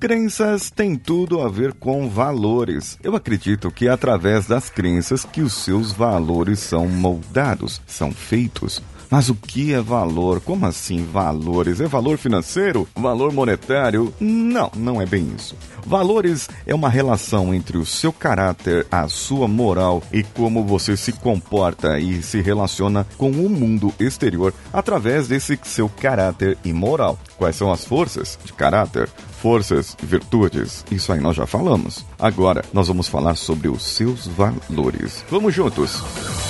Crenças têm tudo a ver com valores. Eu acredito que é através das crenças que os seus valores são moldados, são feitos. Mas o que é valor? Como assim valores? É valor financeiro? Valor monetário? Não, não é bem isso. Valores é uma relação entre o seu caráter, a sua moral e como você se comporta e se relaciona com o mundo exterior através desse seu caráter e moral. Quais são as forças de caráter? Forças, virtudes, isso aí nós já falamos. Agora nós vamos falar sobre os seus valores. Vamos juntos!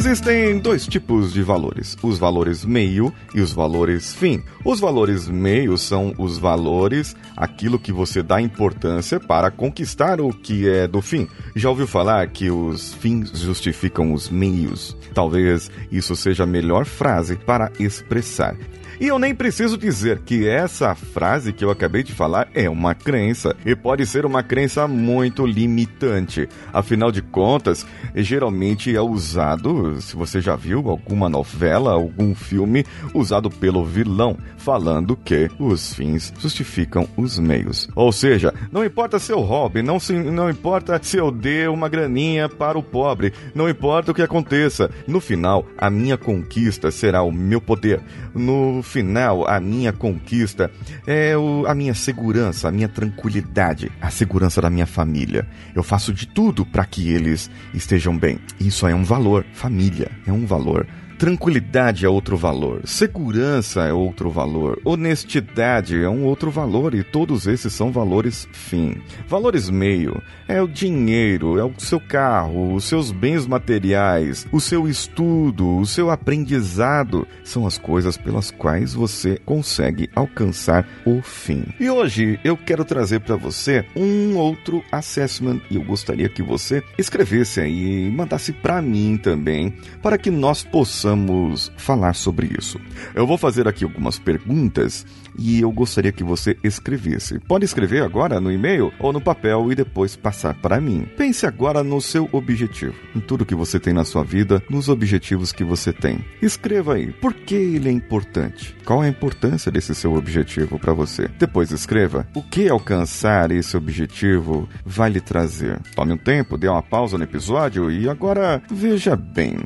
Existem dois tipos de valores: os valores meio e os valores fim. Os valores meio são os valores, aquilo que você dá importância para conquistar o que é do fim. Já ouviu falar que os fins justificam os meios? Talvez isso seja a melhor frase para expressar. E eu nem preciso dizer que essa frase que eu acabei de falar é uma crença e pode ser uma crença muito limitante. Afinal de contas, geralmente é usado, se você já viu alguma novela, algum filme, usado pelo vilão, falando que os fins justificam os meios. Ou seja, não importa seu hobby, não, se, não importa se eu dê uma graninha para o pobre, não importa o que aconteça, no final, a minha conquista será o meu poder. No final, a minha conquista é o, a minha segurança, a minha tranquilidade, a segurança da minha família. Eu faço de tudo para que eles estejam bem. Isso é um valor. Família é um valor. Tranquilidade é outro valor, segurança é outro valor, honestidade é um outro valor e todos esses são valores fim. Valores meio é o dinheiro, é o seu carro, os seus bens materiais, o seu estudo, o seu aprendizado são as coisas pelas quais você consegue alcançar o fim. E hoje eu quero trazer para você um outro assessment e eu gostaria que você escrevesse aí e mandasse para mim também, para que nós possamos possamos falar sobre isso. Eu vou fazer aqui algumas perguntas e eu gostaria que você escrevesse. Pode escrever agora no e-mail ou no papel e depois passar para mim. Pense agora no seu objetivo, em tudo que você tem na sua vida, nos objetivos que você tem. Escreva aí por que ele é importante. Qual é a importância desse seu objetivo para você? Depois escreva o que alcançar esse objetivo vai lhe trazer. Tome um tempo, dê uma pausa no episódio e agora veja bem.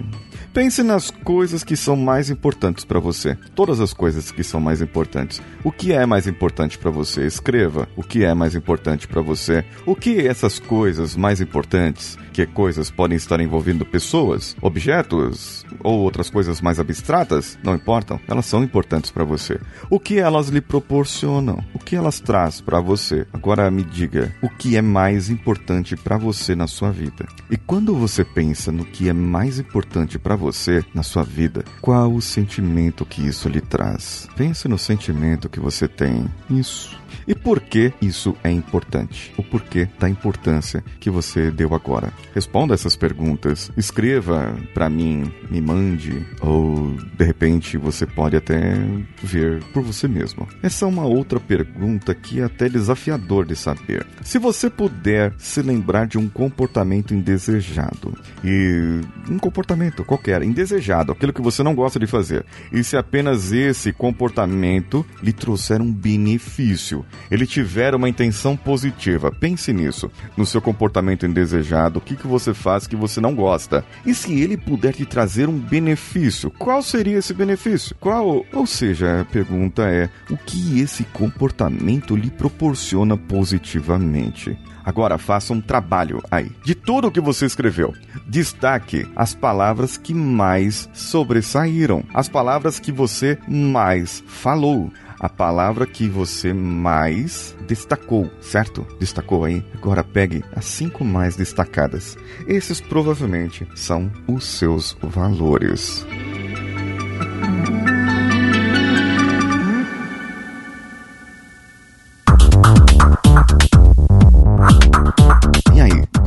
Pense nas coisas que são mais importantes para você. Todas as coisas que são mais importantes. O que é mais importante para você? Escreva. O que é mais importante para você? O que essas coisas mais importantes? Que coisas podem estar envolvendo pessoas, objetos ou outras coisas mais abstratas? Não importam. Elas são importantes para você. O que elas lhe proporcionam? O que elas traz para você? Agora me diga, o que é mais importante para você na sua vida? E quando você pensa no que é mais importante para você na sua vida, qual o sentimento que isso lhe traz? Pense no sentimento que você tem. Isso. E por que isso é importante? O porquê da importância que você deu agora? Responda essas perguntas. Escreva para mim, me mande, ou de repente você pode até ver por você mesmo. Essa é uma outra pergunta que é até desafiador de saber. Se você puder se lembrar de um comportamento indesejado, e um comportamento qualquer, indesejado, aquilo que você não gosta de fazer, e se apenas esse comportamento lhe trouxer um benefício, ele tiver uma intenção positiva. Pense nisso, no seu comportamento indesejado, o que, que você faz que você não gosta. E se ele puder te trazer um benefício, qual seria esse benefício? Qual? Ou seja, a pergunta é: o que esse comportamento lhe proporciona positivamente? Agora faça um trabalho aí. De tudo o que você escreveu, destaque as palavras que mais sobressaíram, as palavras que você mais falou, a palavra que você mais destacou, certo? Destacou aí? Agora pegue as cinco mais destacadas. Esses provavelmente são os seus valores.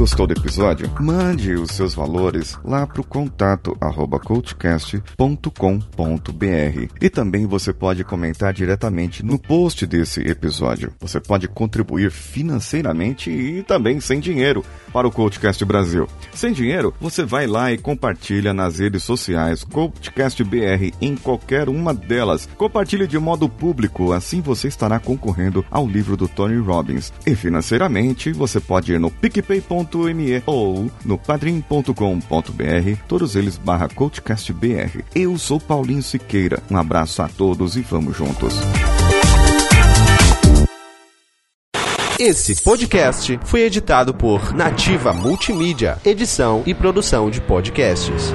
Gostou do episódio? Mande os seus valores lá para o contato arroba coachcast.com.br e também você pode comentar diretamente no post desse episódio. Você pode contribuir financeiramente e também sem dinheiro para o Coachcast Brasil. Sem dinheiro, você vai lá e compartilha nas redes sociais Coachcast BR em qualquer uma delas. Compartilhe de modo público, assim você estará concorrendo ao livro do Tony Robbins. E financeiramente, você pode ir no ou no padrim.com.br, todos eles barra CoachCastBR. Eu sou Paulinho Siqueira. Um abraço a todos e vamos juntos. Esse podcast foi editado por Nativa Multimídia, edição e produção de podcasts.